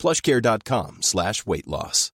plushcare.com slash weight loss.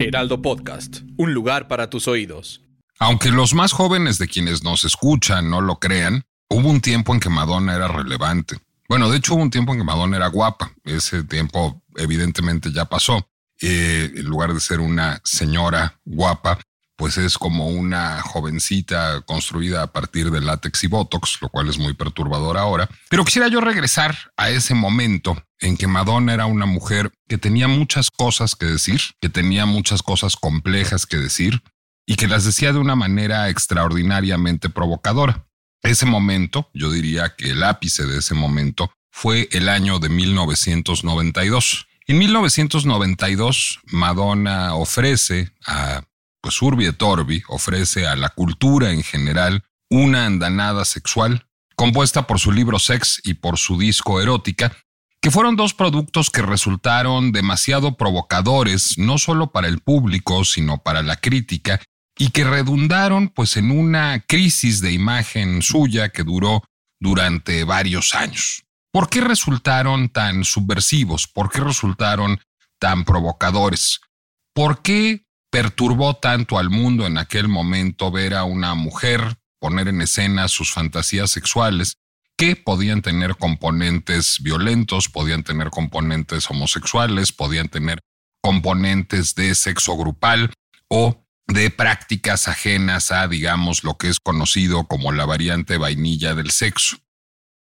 Heraldo Podcast, un lugar para tus oídos. Aunque los más jóvenes de quienes nos escuchan no lo crean, hubo un tiempo en que Madonna era relevante. Bueno, de hecho hubo un tiempo en que Madonna era guapa. Ese tiempo evidentemente ya pasó. Eh, en lugar de ser una señora guapa, pues es como una jovencita construida a partir de látex y botox, lo cual es muy perturbador ahora. Pero quisiera yo regresar a ese momento en que Madonna era una mujer que tenía muchas cosas que decir, que tenía muchas cosas complejas que decir y que las decía de una manera extraordinariamente provocadora. Ese momento, yo diría que el ápice de ese momento fue el año de 1992. En 1992, Madonna ofrece a pues et ofrece a la cultura en general una andanada sexual, compuesta por su libro Sex y por su disco Erótica, que fueron dos productos que resultaron demasiado provocadores, no solo para el público, sino para la crítica, y que redundaron pues en una crisis de imagen suya que duró durante varios años. ¿Por qué resultaron tan subversivos? ¿Por qué resultaron tan provocadores? ¿Por qué perturbó tanto al mundo en aquel momento ver a una mujer poner en escena sus fantasías sexuales que podían tener componentes violentos, podían tener componentes homosexuales, podían tener componentes de sexo grupal o de prácticas ajenas a, digamos, lo que es conocido como la variante vainilla del sexo.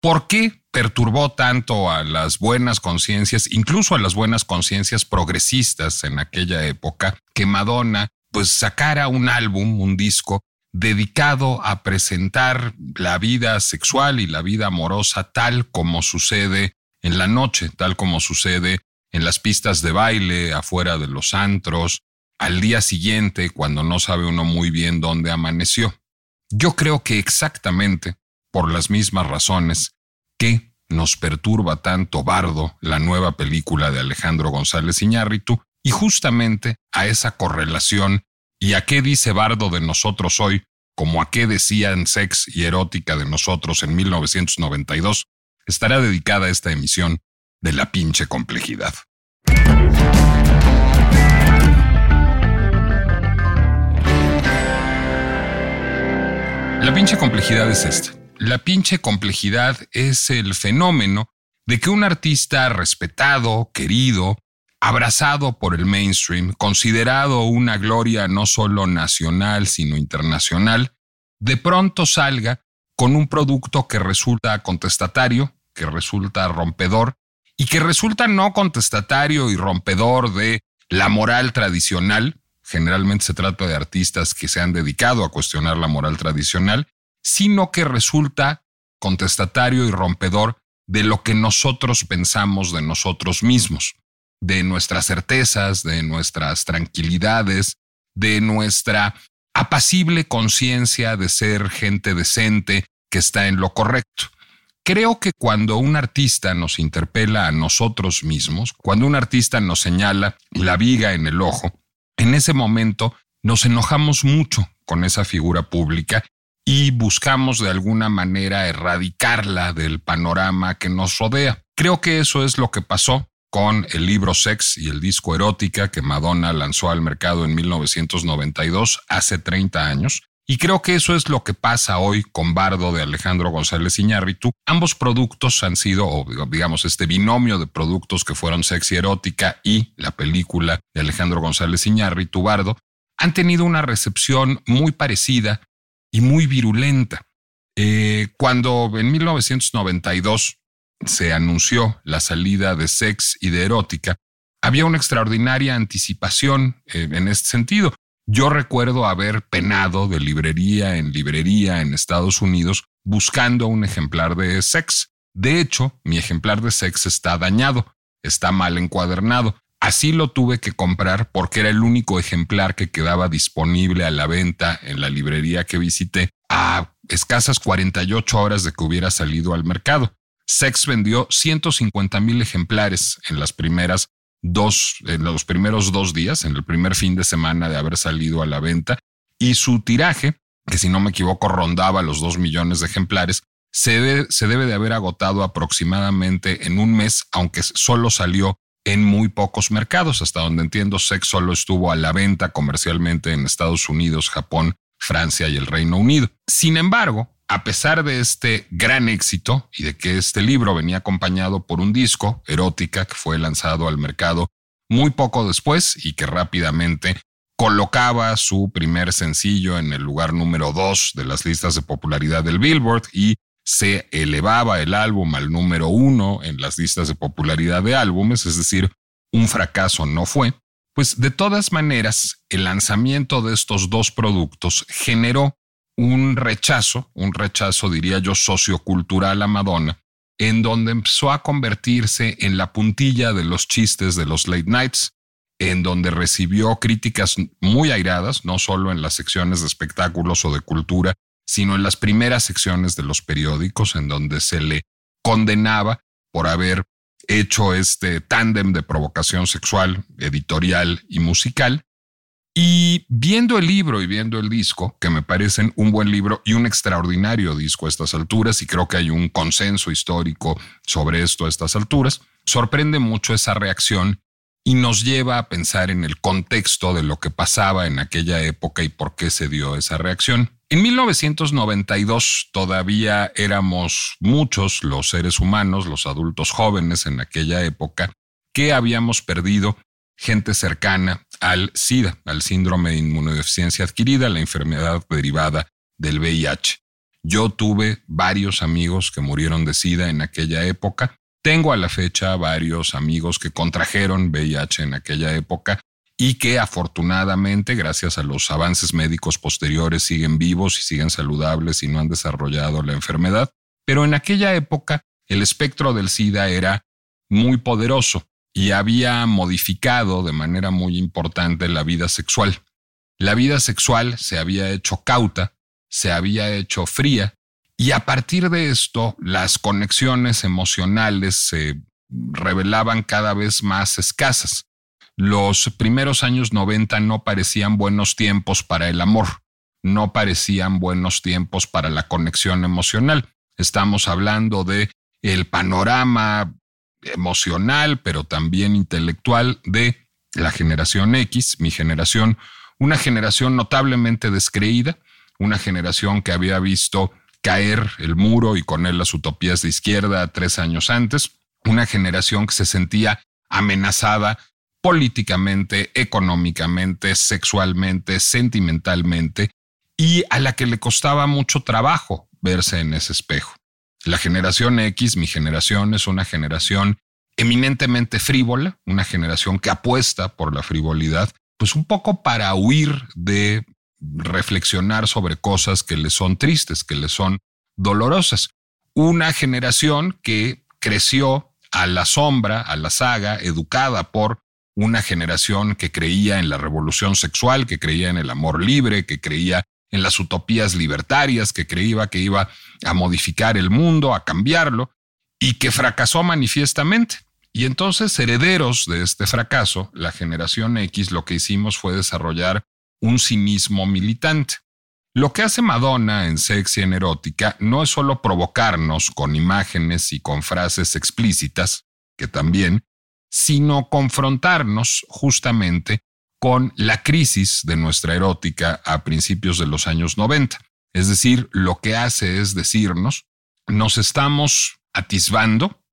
¿Por qué perturbó tanto a las buenas conciencias, incluso a las buenas conciencias progresistas en aquella época, que Madonna pues sacara un álbum, un disco dedicado a presentar la vida sexual y la vida amorosa tal como sucede en la noche, tal como sucede en las pistas de baile, afuera de los antros, al día siguiente cuando no sabe uno muy bien dónde amaneció. Yo creo que exactamente por las mismas razones que nos perturba tanto Bardo, la nueva película de Alejandro González Iñárritu, y justamente a esa correlación y a qué dice Bardo de nosotros hoy, como a qué decían Sex y Erótica de nosotros en 1992, estará dedicada esta emisión de La pinche complejidad. La pinche complejidad es esta. La pinche complejidad es el fenómeno de que un artista respetado, querido, abrazado por el mainstream, considerado una gloria no solo nacional, sino internacional, de pronto salga con un producto que resulta contestatario, que resulta rompedor, y que resulta no contestatario y rompedor de la moral tradicional, generalmente se trata de artistas que se han dedicado a cuestionar la moral tradicional, sino que resulta contestatario y rompedor de lo que nosotros pensamos de nosotros mismos, de nuestras certezas, de nuestras tranquilidades, de nuestra apacible conciencia de ser gente decente que está en lo correcto. Creo que cuando un artista nos interpela a nosotros mismos, cuando un artista nos señala la viga en el ojo, en ese momento nos enojamos mucho con esa figura pública y buscamos de alguna manera erradicarla del panorama que nos rodea. Creo que eso es lo que pasó con el libro Sex y el disco Erótica que Madonna lanzó al mercado en 1992, hace 30 años. Y creo que eso es lo que pasa hoy con Bardo de Alejandro González Iñárritu. Ambos productos han sido, o digamos, este binomio de productos que fueron Sex y Erótica y la película de Alejandro González Iñárritu, Bardo, han tenido una recepción muy parecida y muy virulenta. Eh, cuando en 1992 se anunció la salida de Sex y de Erótica, había una extraordinaria anticipación eh, en este sentido. Yo recuerdo haber penado de librería en librería en Estados Unidos buscando un ejemplar de Sex. De hecho, mi ejemplar de Sex está dañado. está mal encuadernado. Así lo tuve que comprar porque era el único ejemplar que quedaba disponible a la venta en la librería que visité a escasas 48 horas de que hubiera salido al mercado. Sex vendió 150 mil ejemplares en las primeras dos, en los primeros dos días, en el primer fin de semana de haber salido a la venta, y su tiraje, que si no me equivoco rondaba los dos millones de ejemplares, se, se debe de haber agotado aproximadamente en un mes, aunque solo salió en muy pocos mercados. Hasta donde entiendo, Sex solo estuvo a la venta comercialmente en Estados Unidos, Japón, Francia y el Reino Unido. Sin embargo, a pesar de este gran éxito y de que este libro venía acompañado por un disco, Erótica, que fue lanzado al mercado muy poco después y que rápidamente colocaba su primer sencillo en el lugar número dos de las listas de popularidad del Billboard y se elevaba el álbum al número uno en las listas de popularidad de álbumes, es decir, un fracaso no fue, pues de todas maneras el lanzamiento de estos dos productos generó un rechazo, un rechazo diría yo sociocultural a Madonna, en donde empezó a convertirse en la puntilla de los chistes de los late nights, en donde recibió críticas muy airadas, no solo en las secciones de espectáculos o de cultura, sino en las primeras secciones de los periódicos, en donde se le condenaba por haber hecho este tándem de provocación sexual, editorial y musical, y viendo el libro y viendo el disco, que me parecen un buen libro y un extraordinario disco a estas alturas, y creo que hay un consenso histórico sobre esto a estas alturas, sorprende mucho esa reacción y nos lleva a pensar en el contexto de lo que pasaba en aquella época y por qué se dio esa reacción. En 1992 todavía éramos muchos los seres humanos, los adultos jóvenes en aquella época, que habíamos perdido gente cercana al SIDA, al síndrome de inmunodeficiencia adquirida, la enfermedad derivada del VIH. Yo tuve varios amigos que murieron de SIDA en aquella época. Tengo a la fecha varios amigos que contrajeron VIH en aquella época y que afortunadamente, gracias a los avances médicos posteriores, siguen vivos y siguen saludables y no han desarrollado la enfermedad. Pero en aquella época el espectro del SIDA era muy poderoso y había modificado de manera muy importante la vida sexual. La vida sexual se había hecho cauta, se había hecho fría, y a partir de esto las conexiones emocionales se revelaban cada vez más escasas. Los primeros años 90 no parecían buenos tiempos para el amor, no parecían buenos tiempos para la conexión emocional. Estamos hablando de el panorama emocional, pero también intelectual de la generación X, mi generación, una generación notablemente descreída, una generación que había visto caer el muro y con él las utopías de izquierda tres años antes, una generación que se sentía amenazada políticamente, económicamente, sexualmente, sentimentalmente, y a la que le costaba mucho trabajo verse en ese espejo. La generación X, mi generación, es una generación eminentemente frívola, una generación que apuesta por la frivolidad, pues un poco para huir de reflexionar sobre cosas que le son tristes, que le son dolorosas. Una generación que creció a la sombra, a la saga, educada por una generación que creía en la revolución sexual, que creía en el amor libre, que creía en las utopías libertarias, que creía que iba a modificar el mundo, a cambiarlo, y que fracasó manifiestamente. Y entonces, herederos de este fracaso, la generación X, lo que hicimos fue desarrollar un cinismo militante. Lo que hace Madonna en Sex y en Erótica no es solo provocarnos con imágenes y con frases explícitas, que también, sino confrontarnos justamente con la crisis de nuestra erótica a principios de los años 90. Es decir, lo que hace es decirnos, nos estamos atisbando,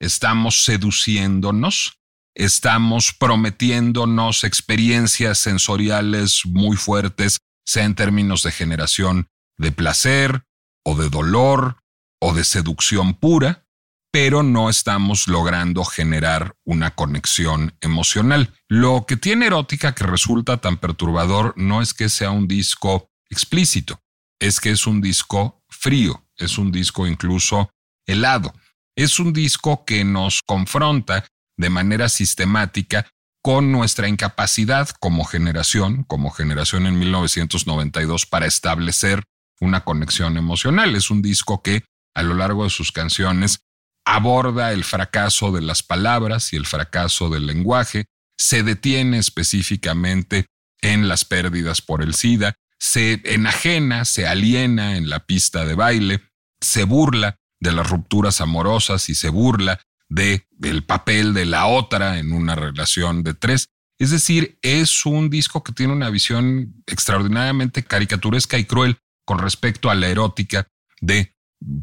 estamos seduciéndonos, estamos prometiéndonos experiencias sensoriales muy fuertes, sea en términos de generación de placer o de dolor o de seducción pura, pero no estamos logrando generar una conexión emocional. Lo que tiene erótica que resulta tan perturbador no es que sea un disco explícito, es que es un disco frío, es un disco incluso helado. Es un disco que nos confronta de manera sistemática con nuestra incapacidad como generación, como generación en 1992, para establecer una conexión emocional. Es un disco que a lo largo de sus canciones aborda el fracaso de las palabras y el fracaso del lenguaje, se detiene específicamente en las pérdidas por el SIDA, se enajena, se aliena en la pista de baile, se burla de las rupturas amorosas y se burla de el papel de la otra en una relación de tres. Es decir, es un disco que tiene una visión extraordinariamente caricaturesca y cruel con respecto a la erótica de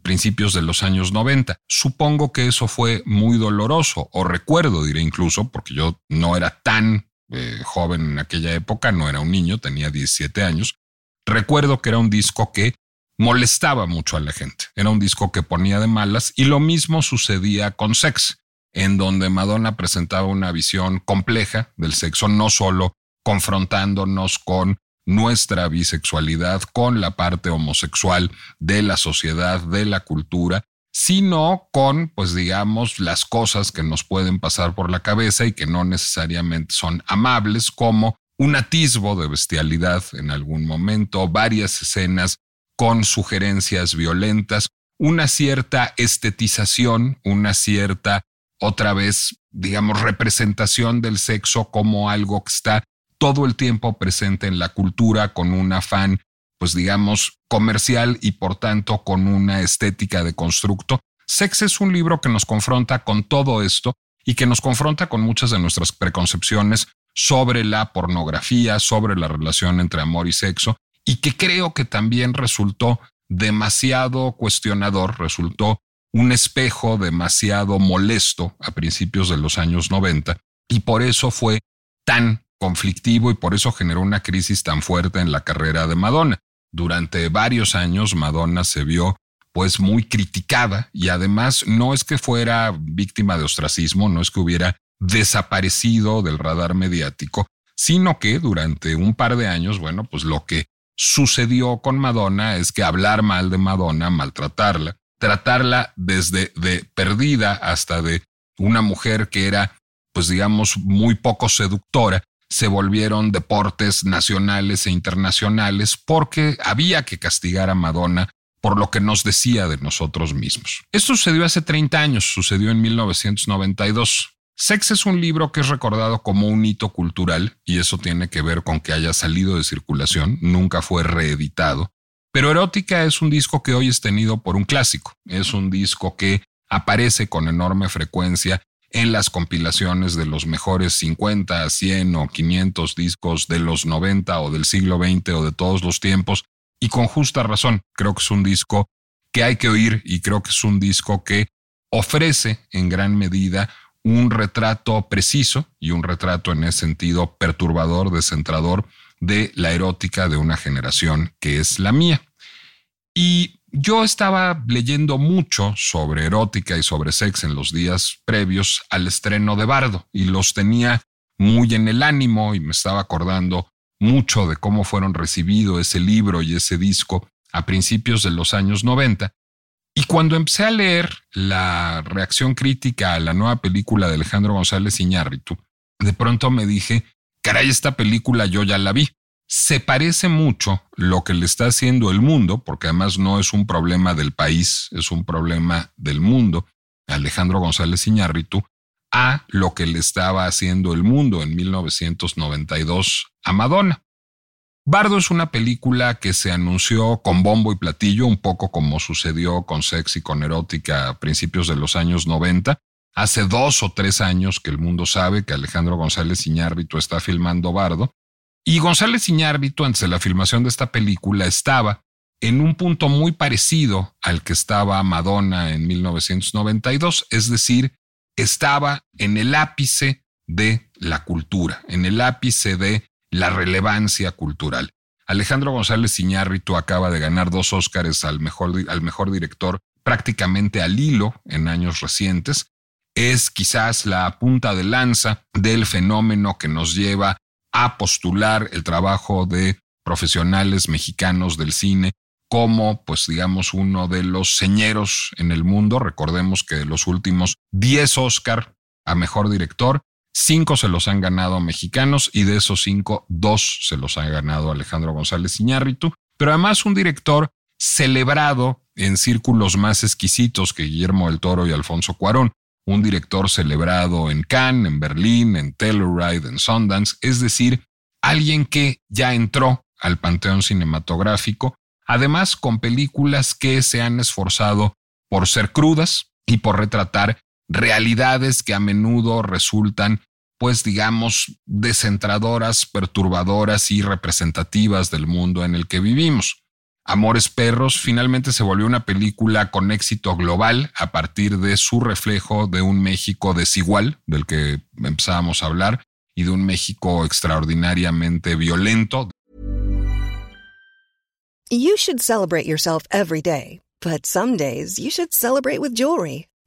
principios de los años 90. Supongo que eso fue muy doloroso, o recuerdo, diré incluso, porque yo no era tan eh, joven en aquella época, no era un niño, tenía 17 años. Recuerdo que era un disco que molestaba mucho a la gente. Era un disco que ponía de malas y lo mismo sucedía con Sex, en donde Madonna presentaba una visión compleja del sexo, no solo confrontándonos con nuestra bisexualidad con la parte homosexual de la sociedad, de la cultura, sino con, pues digamos, las cosas que nos pueden pasar por la cabeza y que no necesariamente son amables, como un atisbo de bestialidad en algún momento, varias escenas con sugerencias violentas, una cierta estetización, una cierta, otra vez, digamos, representación del sexo como algo que está todo el tiempo presente en la cultura con un afán, pues digamos, comercial y por tanto con una estética de constructo. Sex es un libro que nos confronta con todo esto y que nos confronta con muchas de nuestras preconcepciones sobre la pornografía, sobre la relación entre amor y sexo, y que creo que también resultó demasiado cuestionador, resultó un espejo demasiado molesto a principios de los años 90, y por eso fue tan conflictivo y por eso generó una crisis tan fuerte en la carrera de Madonna. Durante varios años Madonna se vio pues muy criticada y además no es que fuera víctima de ostracismo, no es que hubiera desaparecido del radar mediático, sino que durante un par de años, bueno, pues lo que sucedió con Madonna es que hablar mal de Madonna, maltratarla, tratarla desde de perdida hasta de una mujer que era, pues digamos, muy poco seductora, se volvieron deportes nacionales e internacionales porque había que castigar a Madonna por lo que nos decía de nosotros mismos. Esto sucedió hace 30 años, sucedió en 1992. Sex es un libro que es recordado como un hito cultural y eso tiene que ver con que haya salido de circulación, nunca fue reeditado. Pero Erótica es un disco que hoy es tenido por un clásico, es un disco que aparece con enorme frecuencia en las compilaciones de los mejores 50, 100 o 500 discos de los 90 o del siglo XX o de todos los tiempos. Y con justa razón, creo que es un disco que hay que oír y creo que es un disco que ofrece en gran medida un retrato preciso y un retrato en ese sentido perturbador, descentrador de la erótica de una generación que es la mía. Y yo estaba leyendo mucho sobre erótica y sobre sex en los días previos al estreno de Bardo y los tenía muy en el ánimo y me estaba acordando mucho de cómo fueron recibidos ese libro y ese disco a principios de los años 90. Y cuando empecé a leer la reacción crítica a la nueva película de Alejandro González Iñárritu, de pronto me dije, caray, esta película yo ya la vi se parece mucho lo que le está haciendo el mundo, porque además no es un problema del país, es un problema del mundo, Alejandro González Iñárritu, a lo que le estaba haciendo el mundo en 1992 a Madonna. Bardo es una película que se anunció con bombo y platillo, un poco como sucedió con Sex y con Erótica a principios de los años 90. Hace dos o tres años que el mundo sabe que Alejandro González Iñárritu está filmando Bardo y González Iñárritu, antes de la filmación de esta película, estaba en un punto muy parecido al que estaba Madonna en 1992, es decir, estaba en el ápice de la cultura, en el ápice de la relevancia cultural. Alejandro González Iñárritu acaba de ganar dos Óscares al mejor, al mejor director prácticamente al hilo en años recientes. Es quizás la punta de lanza del fenómeno que nos lleva a postular el trabajo de profesionales mexicanos del cine como, pues digamos, uno de los señeros en el mundo. Recordemos que de los últimos 10 Oscar, a mejor director. Cinco se los han ganado mexicanos y de esos cinco, dos se los ha ganado Alejandro González Iñárritu. Pero además un director celebrado en círculos más exquisitos que Guillermo del Toro y Alfonso Cuarón. Un director celebrado en Cannes, en Berlín, en Telluride, en Sundance. Es decir, alguien que ya entró al panteón cinematográfico, además con películas que se han esforzado por ser crudas y por retratar realidades que a menudo resultan, pues digamos, descentradoras, perturbadoras y representativas del mundo en el que vivimos. Amores Perros finalmente se volvió una película con éxito global a partir de su reflejo de un México desigual, del que empezábamos a hablar, y de un México extraordinariamente violento. You should celebrate yourself every day, but some days you should celebrate with jewelry.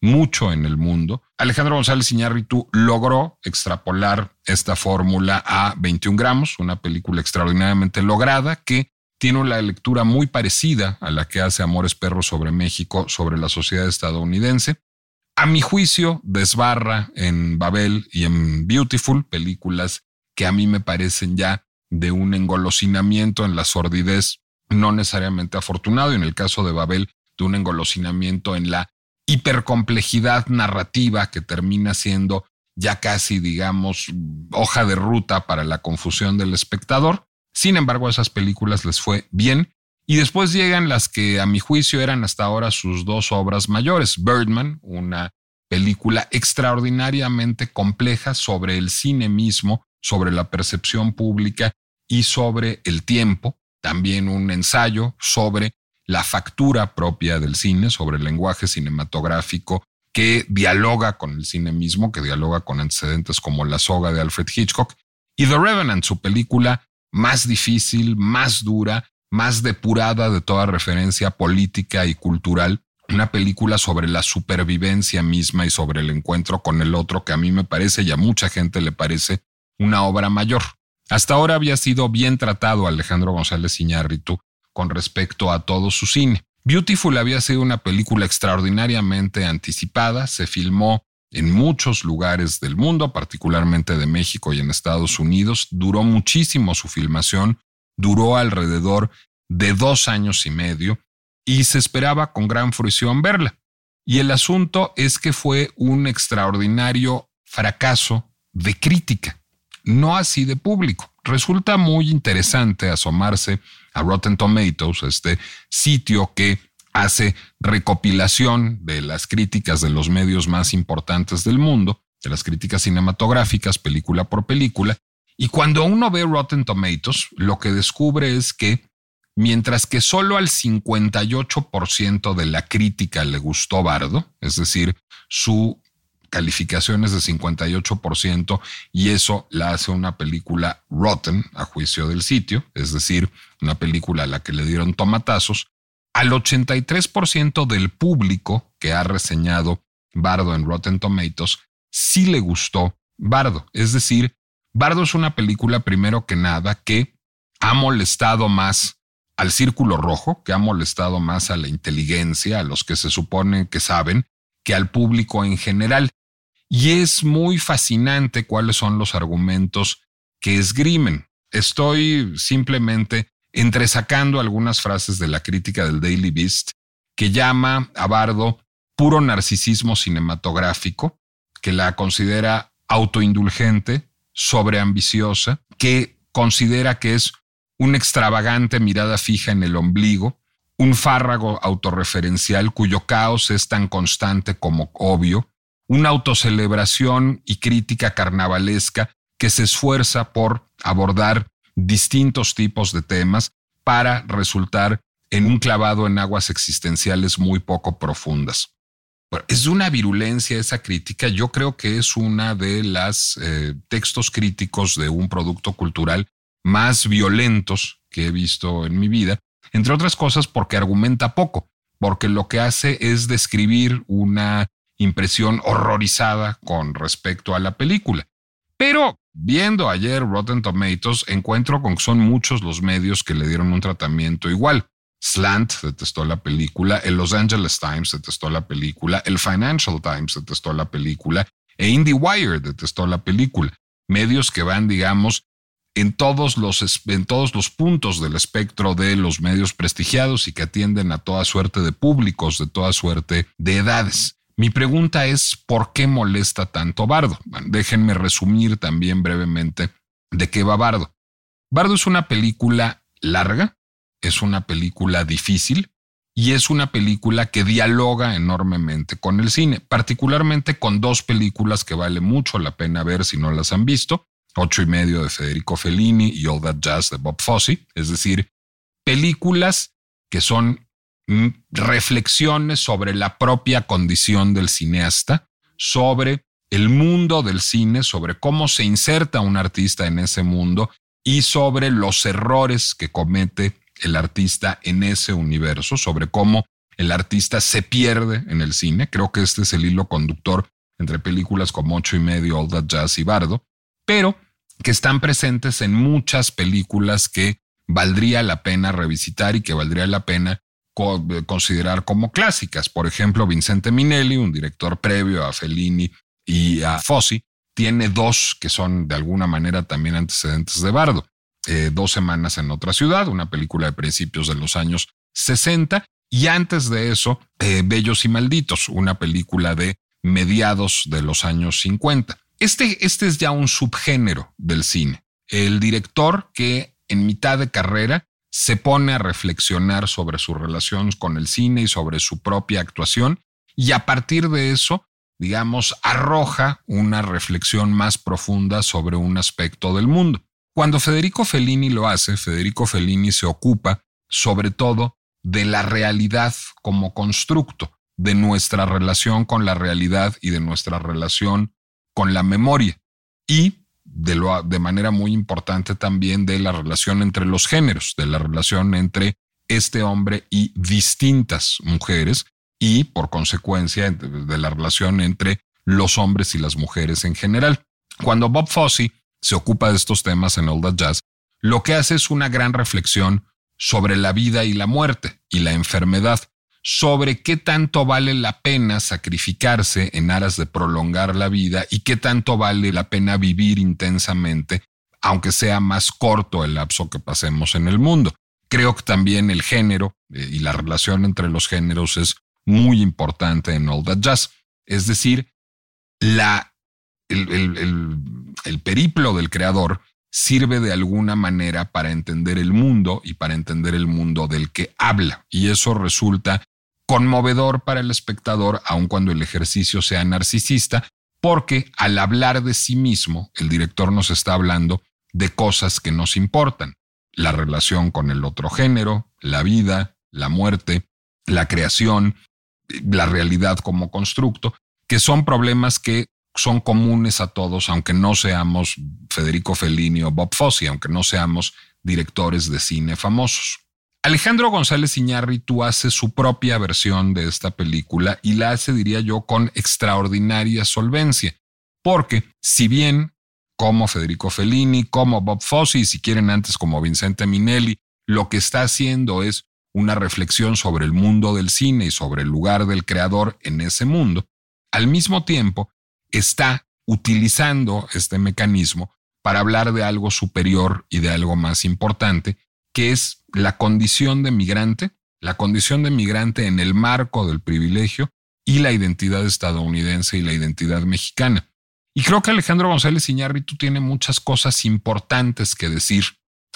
mucho en el mundo. Alejandro González Iñárritu logró extrapolar esta fórmula a 21 gramos, una película extraordinariamente lograda que tiene una lectura muy parecida a la que hace Amores Perros sobre México, sobre la sociedad estadounidense. A mi juicio, desbarra en Babel y en Beautiful, películas que a mí me parecen ya de un engolosinamiento en la sordidez no necesariamente afortunado, y en el caso de Babel, de un engolosinamiento en la hipercomplejidad narrativa que termina siendo ya casi, digamos, hoja de ruta para la confusión del espectador. Sin embargo, a esas películas les fue bien. Y después llegan las que a mi juicio eran hasta ahora sus dos obras mayores. Birdman, una película extraordinariamente compleja sobre el cine mismo, sobre la percepción pública y sobre el tiempo. También un ensayo sobre la factura propia del cine, sobre el lenguaje cinematográfico que dialoga con el cine mismo, que dialoga con antecedentes como La soga de Alfred Hitchcock. Y The Revenant, su película más difícil, más dura, más depurada de toda referencia política y cultural, una película sobre la supervivencia misma y sobre el encuentro con el otro que a mí me parece y a mucha gente le parece una obra mayor. Hasta ahora había sido bien tratado Alejandro González Iñárritu con respecto a todo su cine. Beautiful había sido una película extraordinariamente anticipada, se filmó en muchos lugares del mundo, particularmente de México y en Estados Unidos. Duró muchísimo su filmación, duró alrededor de dos años y medio y se esperaba con gran fruición verla. Y el asunto es que fue un extraordinario fracaso de crítica, no así de público. Resulta muy interesante asomarse a Rotten Tomatoes, este sitio que hace recopilación de las críticas de los medios más importantes del mundo, de las críticas cinematográficas, película por película, y cuando uno ve Rotten Tomatoes, lo que descubre es que mientras que solo al 58% de la crítica le gustó Bardo, es decir, su calificación es de 58% y eso la hace una película rotten a juicio del sitio, es decir, una película a la que le dieron tomatazos, al 83% del público que ha reseñado Bardo en Rotten Tomatoes sí le gustó Bardo. Es decir, Bardo es una película primero que nada que ha molestado más al círculo rojo, que ha molestado más a la inteligencia, a los que se supone que saben, que al público en general. Y es muy fascinante cuáles son los argumentos que esgrimen. Estoy simplemente entresacando algunas frases de la crítica del Daily Beast que llama a Bardo puro narcisismo cinematográfico, que la considera autoindulgente, sobreambiciosa, que considera que es una extravagante mirada fija en el ombligo, un fárrago autorreferencial cuyo caos es tan constante como obvio, una autocelebración y crítica carnavalesca que se esfuerza por abordar distintos tipos de temas para resultar en un clavado en aguas existenciales muy poco profundas. es de una virulencia esa crítica. Yo creo que es una de las eh, textos críticos de un producto cultural más violentos que he visto en mi vida, entre otras cosas porque argumenta poco, porque lo que hace es describir una impresión horrorizada con respecto a la película. Pero viendo ayer Rotten Tomatoes, encuentro con que son muchos los medios que le dieron un tratamiento igual. Slant detestó la película, el Los Angeles Times detestó la película, el Financial Times detestó la película e IndieWire detestó la película. Medios que van, digamos, en todos los, en todos los puntos del espectro de los medios prestigiados y que atienden a toda suerte de públicos, de toda suerte de edades. Mi pregunta es, ¿por qué molesta tanto Bardo? déjenme resumir también brevemente de qué va Bardo. Bardo es una película larga, es una película difícil y es una película que dialoga enormemente con el cine, particularmente con dos películas que vale mucho la pena ver si no las han visto, Ocho y medio de Federico Fellini y All That Jazz de Bob Fosse, es decir, películas que son reflexiones sobre la propia condición del cineasta, sobre el mundo del cine, sobre cómo se inserta un artista en ese mundo y sobre los errores que comete el artista en ese universo, sobre cómo el artista se pierde en el cine. Creo que este es el hilo conductor entre películas como Ocho y medio, All That Jazz y Bardo, pero que están presentes en muchas películas que valdría la pena revisitar y que valdría la pena considerar como clásicas. Por ejemplo, Vincente Minelli, un director previo a Fellini y a Fossi, tiene dos que son de alguna manera también antecedentes de Bardo. Eh, dos semanas en otra ciudad, una película de principios de los años 60, y antes de eso, eh, Bellos y Malditos, una película de mediados de los años 50. Este, este es ya un subgénero del cine. El director que en mitad de carrera se pone a reflexionar sobre su relación con el cine y sobre su propia actuación y a partir de eso, digamos, arroja una reflexión más profunda sobre un aspecto del mundo. Cuando Federico Fellini lo hace, Federico Fellini se ocupa sobre todo de la realidad como constructo, de nuestra relación con la realidad y de nuestra relación con la memoria y de, de manera muy importante también de la relación entre los géneros, de la relación entre este hombre y distintas mujeres y por consecuencia de la relación entre los hombres y las mujeres en general. Cuando Bob Fosse se ocupa de estos temas en All That Jazz, lo que hace es una gran reflexión sobre la vida y la muerte y la enfermedad, sobre qué tanto vale la pena sacrificarse en aras de prolongar la vida y qué tanto vale la pena vivir intensamente, aunque sea más corto el lapso que pasemos en el mundo. Creo que también el género eh, y la relación entre los géneros es muy importante en All That Jazz. Es decir, la el, periplo del creador sirve de alguna manera para entender el mundo y para entender el mundo del que habla. Y eso resulta conmovedor para el espectador, aun cuando el ejercicio sea narcisista, porque al hablar de sí mismo, el director nos está hablando de cosas que nos importan. La relación con el otro género, la vida, la muerte, la creación, la realidad como constructo, que son problemas que son comunes a todos, aunque no seamos Federico Fellini o Bob Fosse, aunque no seamos directores de cine famosos. Alejandro González Iñárritu hace su propia versión de esta película y la hace, diría yo, con extraordinaria solvencia, porque si bien como Federico Fellini, como Bob Fosse y si quieren antes como Vincente Minelli, lo que está haciendo es una reflexión sobre el mundo del cine y sobre el lugar del creador en ese mundo, al mismo tiempo está utilizando este mecanismo para hablar de algo superior y de algo más importante, que es la condición de migrante, la condición de migrante en el marco del privilegio y la identidad estadounidense y la identidad mexicana. Y creo que Alejandro González Iñárritu tiene muchas cosas importantes que decir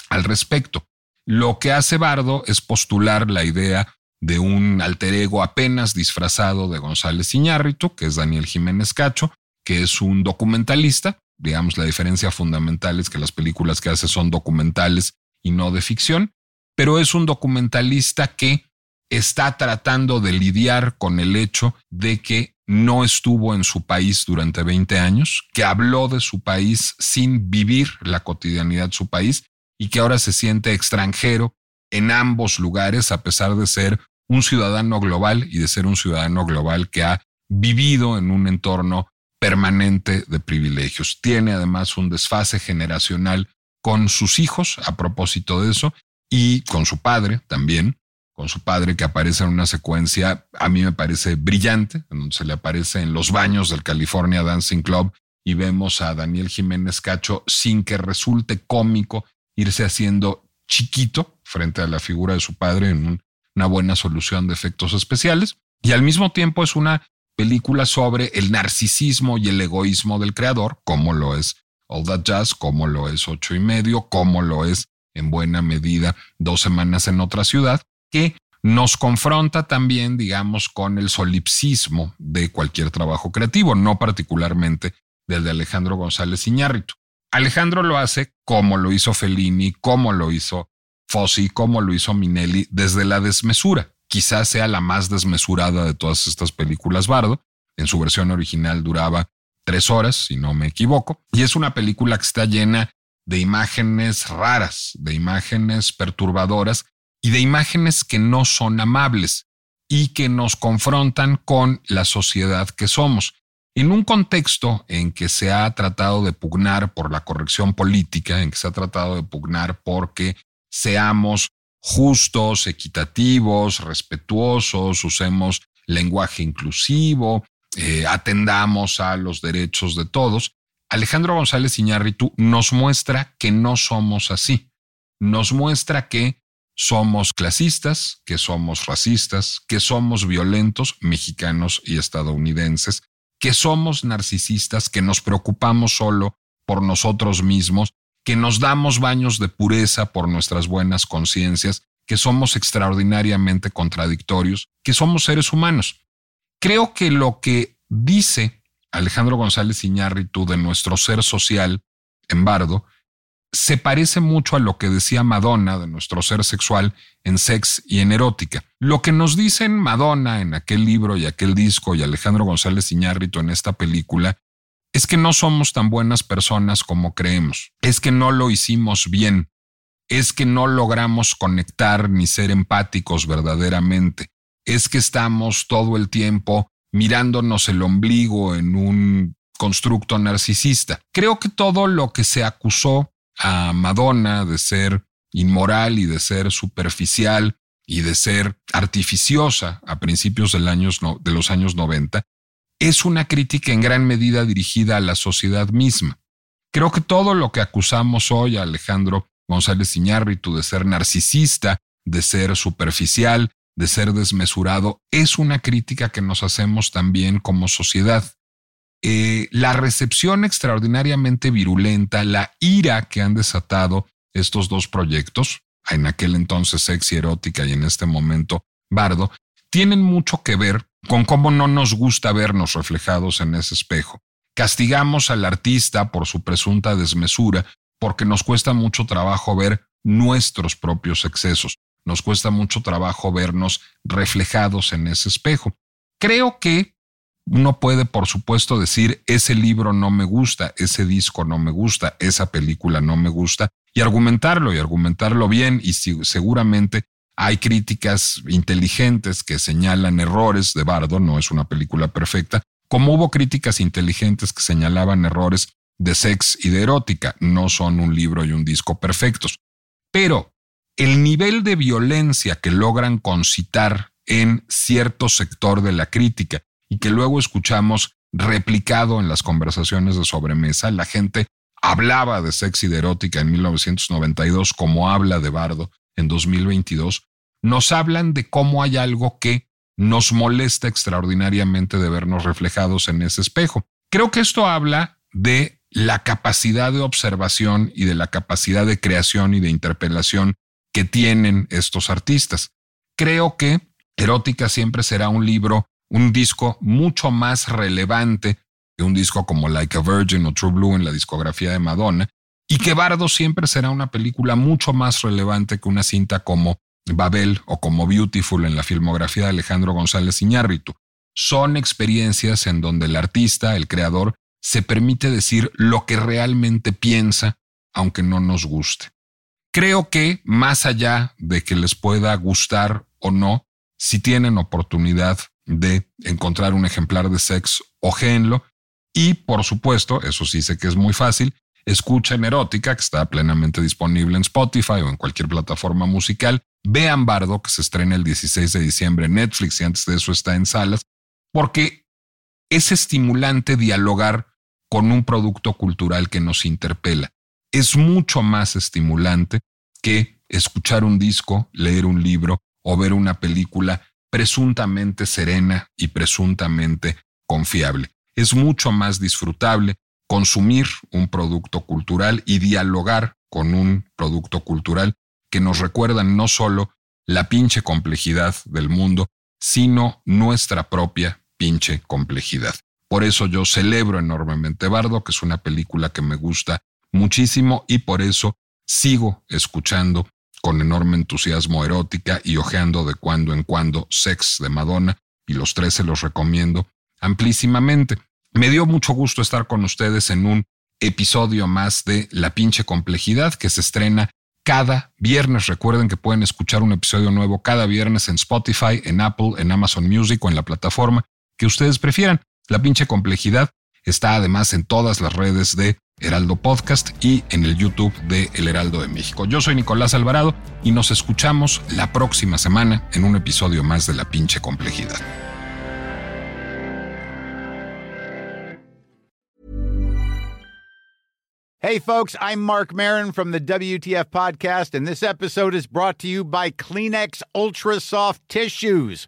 al respecto. Lo que hace Bardo es postular la idea de un alter ego apenas disfrazado de González Iñárritu, que es Daniel Jiménez Cacho, que es un documentalista. Digamos, la diferencia fundamental es que las películas que hace son documentales y no de ficción, pero es un documentalista que está tratando de lidiar con el hecho de que no estuvo en su país durante 20 años, que habló de su país sin vivir la cotidianidad de su país y que ahora se siente extranjero en ambos lugares a pesar de ser un ciudadano global y de ser un ciudadano global que ha vivido en un entorno permanente de privilegios. Tiene además un desfase generacional con sus hijos a propósito de eso y con su padre también, con su padre que aparece en una secuencia, a mí me parece brillante, donde se le aparece en los baños del California Dancing Club y vemos a Daniel Jiménez Cacho sin que resulte cómico irse haciendo chiquito frente a la figura de su padre en una buena solución de efectos especiales. Y al mismo tiempo es una película sobre el narcisismo y el egoísmo del creador, como lo es All That Jazz, como lo es Ocho y Medio, como lo es en buena medida Dos Semanas en otra ciudad, que nos confronta también, digamos, con el solipsismo de cualquier trabajo creativo, no particularmente del de Alejandro González Iñárritu. Alejandro lo hace como lo hizo Fellini, como lo hizo Fossi, como lo hizo Minelli, desde la desmesura. Quizás sea la más desmesurada de todas estas películas Bardo. En su versión original duraba tres horas, si no me equivoco, y es una película que está llena de imágenes raras, de imágenes perturbadoras y de imágenes que no son amables y que nos confrontan con la sociedad que somos. En un contexto en que se ha tratado de pugnar por la corrección política, en que se ha tratado de pugnar porque seamos justos, equitativos, respetuosos, usemos lenguaje inclusivo, eh, atendamos a los derechos de todos, Alejandro González Iñárritu nos muestra que no somos así. Nos muestra que somos clasistas, que somos racistas, que somos violentos, mexicanos y estadounidenses, que somos narcisistas, que nos preocupamos solo por nosotros mismos, que nos damos baños de pureza por nuestras buenas conciencias, que somos extraordinariamente contradictorios, que somos seres humanos. Creo que lo que dice Alejandro González Iñárritu de nuestro ser social en Bardo se parece mucho a lo que decía Madonna de nuestro ser sexual en Sex y en Erótica. Lo que nos dicen Madonna en aquel libro y aquel disco y Alejandro González Iñárritu en esta película es que no somos tan buenas personas como creemos, es que no lo hicimos bien, es que no logramos conectar ni ser empáticos verdaderamente, es que estamos todo el tiempo mirándonos el ombligo en un constructo narcisista. Creo que todo lo que se acusó a Madonna de ser inmoral y de ser superficial y de ser artificiosa a principios del de los años 90, es una crítica en gran medida dirigida a la sociedad misma. Creo que todo lo que acusamos hoy a Alejandro González Iñárritu de ser narcisista, de ser superficial, de ser desmesurado, es una crítica que nos hacemos también como sociedad. Eh, la recepción extraordinariamente virulenta, la ira que han desatado estos dos proyectos, en aquel entonces sexy erótica y en este momento bardo, tienen mucho que ver con cómo no nos gusta vernos reflejados en ese espejo. Castigamos al artista por su presunta desmesura porque nos cuesta mucho trabajo ver nuestros propios excesos, nos cuesta mucho trabajo vernos reflejados en ese espejo. Creo que uno puede, por supuesto, decir, ese libro no me gusta, ese disco no me gusta, esa película no me gusta, y argumentarlo y argumentarlo bien, y seguramente hay críticas inteligentes que señalan errores de Bardo, no es una película perfecta, como hubo críticas inteligentes que señalaban errores de sex y de erótica, no son un libro y un disco perfectos. Pero el nivel de violencia que logran concitar en cierto sector de la crítica y que luego escuchamos replicado en las conversaciones de sobremesa. La gente hablaba de sexy de erótica en 1992 como habla de Bardo en 2022. Nos hablan de cómo hay algo que nos molesta extraordinariamente de vernos reflejados en ese espejo. Creo que esto habla de la capacidad de observación y de la capacidad de creación y de interpelación que tienen estos artistas. Creo que Erótica siempre será un libro un disco mucho más relevante que un disco como Like a Virgin o True Blue en la discografía de Madonna, y que Bardo siempre será una película mucho más relevante que una cinta como Babel o como Beautiful en la filmografía de Alejandro González Iñárritu. Son experiencias en donde el artista, el creador, se permite decir lo que realmente piensa, aunque no nos guste. Creo que, más allá de que les pueda gustar o no, si tienen oportunidad de encontrar un ejemplar de sex, ojéenlo. Y, por supuesto, eso sí sé que es muy fácil, escuchen Erótica, que está plenamente disponible en Spotify o en cualquier plataforma musical. Vean Bardo, que se estrena el 16 de diciembre en Netflix y antes de eso está en salas, porque es estimulante dialogar con un producto cultural que nos interpela. Es mucho más estimulante que escuchar un disco, leer un libro o ver una película presuntamente serena y presuntamente confiable. Es mucho más disfrutable consumir un producto cultural y dialogar con un producto cultural que nos recuerdan no solo la pinche complejidad del mundo, sino nuestra propia pinche complejidad. Por eso yo celebro enormemente Bardo, que es una película que me gusta muchísimo y por eso sigo escuchando con enorme entusiasmo erótica y ojeando de cuando en cuando Sex de Madonna y los tres se los recomiendo amplísimamente. Me dio mucho gusto estar con ustedes en un episodio más de La pinche complejidad que se estrena cada viernes. Recuerden que pueden escuchar un episodio nuevo cada viernes en Spotify, en Apple, en Amazon Music o en la plataforma que ustedes prefieran. La pinche complejidad está además en todas las redes de Heraldo Podcast y en el YouTube de El Heraldo de México. Yo soy Nicolás Alvarado y nos escuchamos la próxima semana en un episodio más de La pinche complejidad. Hey folks, I'm Mark Marin from the WTF podcast and this episode is brought to you by Kleenex Ultra Soft Tissues